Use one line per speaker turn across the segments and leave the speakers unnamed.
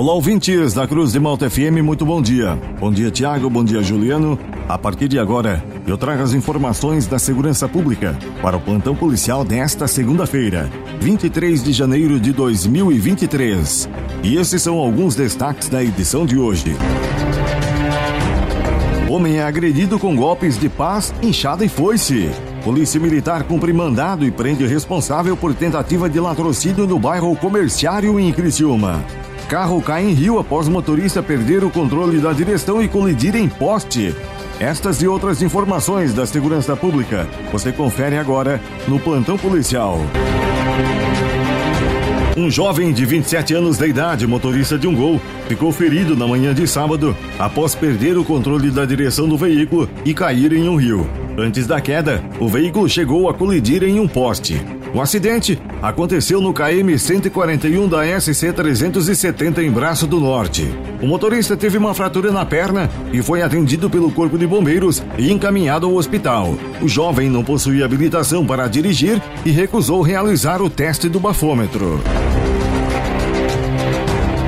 Olá, ouvintes da Cruz de Malta FM, muito bom dia. Bom dia, Tiago, bom dia, Juliano. A partir de agora, eu trago as informações da segurança pública para o plantão policial desta segunda-feira, 23 de janeiro de 2023. E esses são alguns destaques da edição de hoje. Homem é agredido com golpes de paz, inchada e foice. Polícia Militar cumpre mandado e prende responsável por tentativa de latrocínio no bairro Comerciário em Criciúma. Carro cai em rio após motorista perder o controle da direção e colidir em poste. Estas e outras informações da segurança pública você confere agora no Plantão Policial. Um jovem de 27 anos de idade, motorista de um gol, ficou ferido na manhã de sábado após perder o controle da direção do veículo e cair em um rio. Antes da queda, o veículo chegou a colidir em um poste. O acidente aconteceu no KM 141 da SC 370 em Braço do Norte. O motorista teve uma fratura na perna e foi atendido pelo Corpo de Bombeiros e encaminhado ao hospital. O jovem não possuía habilitação para dirigir e recusou realizar o teste do bafômetro.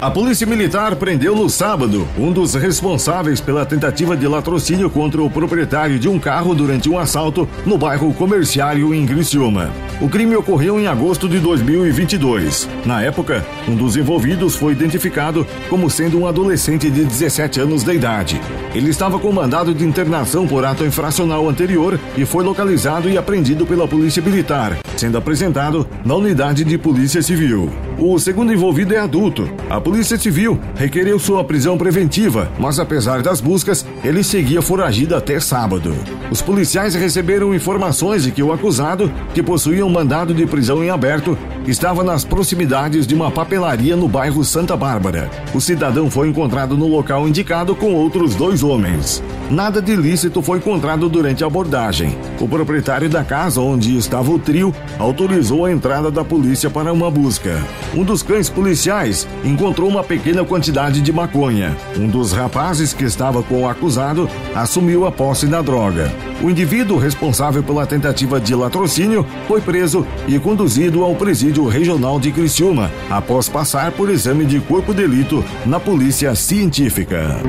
A Polícia Militar prendeu no sábado um dos responsáveis pela tentativa de latrocínio contra o proprietário de um carro durante um assalto no bairro Comerciário em Criciúma. O crime ocorreu em agosto de 2022. Na época, um dos envolvidos foi identificado como sendo um adolescente de 17 anos de idade. Ele estava com mandado de internação por ato infracional anterior e foi localizado e apreendido pela Polícia Militar, sendo apresentado na unidade de Polícia Civil. O segundo envolvido é adulto. A Polícia Civil requereu sua prisão preventiva, mas apesar das buscas, ele seguia foragido até sábado. Os policiais receberam informações de que o acusado, que possuía um mandado de prisão em aberto, estava nas proximidades de uma papelaria no bairro Santa Bárbara. O cidadão foi encontrado no local indicado com outros dois homens. Nada de ilícito foi encontrado durante a abordagem. O proprietário da casa onde estava o trio autorizou a entrada da polícia para uma busca. Um dos cães policiais encontrou uma pequena quantidade de maconha. Um dos rapazes que estava com o acusado assumiu a posse da droga. O indivíduo responsável pela tentativa de latrocínio foi preso e conduzido ao presídio regional de Criciúma após passar por exame de corpo de delito na polícia científica.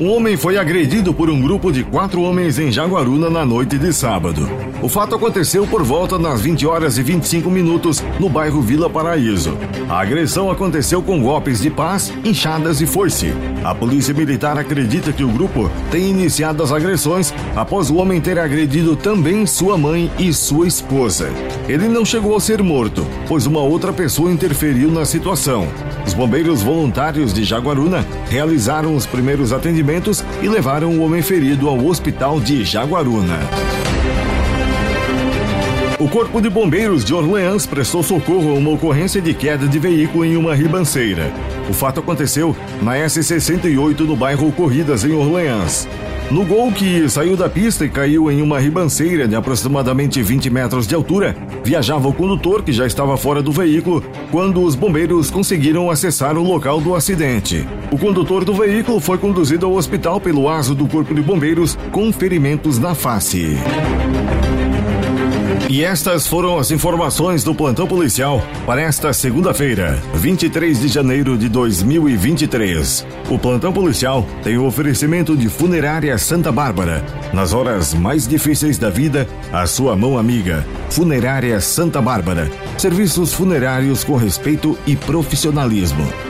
Um homem foi agredido por um grupo de quatro homens em Jaguaruna na noite de sábado. O fato aconteceu por volta das 20 horas e 25 minutos no bairro Vila Paraíso. A agressão aconteceu com golpes de paz, inchadas e foice. A polícia militar acredita que o grupo tem iniciado as agressões após o homem ter agredido também sua mãe e sua esposa. Ele não chegou a ser morto, pois uma outra pessoa interferiu na situação. Os bombeiros voluntários de Jaguaruna realizaram os primeiros atendimentos e levaram o homem ferido ao hospital de Jaguaruna. O Corpo de Bombeiros de Orleans prestou socorro a uma ocorrência de queda de veículo em uma ribanceira. O fato aconteceu na S68 no bairro Corridas, em Orleans. No gol que saiu da pista e caiu em uma ribanceira de aproximadamente 20 metros de altura, viajava o condutor que já estava fora do veículo quando os bombeiros conseguiram acessar o local do acidente. O condutor do veículo foi conduzido ao hospital pelo aso do Corpo de Bombeiros com ferimentos na face. E estas foram as informações do plantão policial para esta segunda-feira, 23 de janeiro de 2023. O plantão policial tem o oferecimento de Funerária Santa Bárbara. Nas horas mais difíceis da vida, a sua mão amiga. Funerária Santa Bárbara. Serviços funerários com respeito e profissionalismo.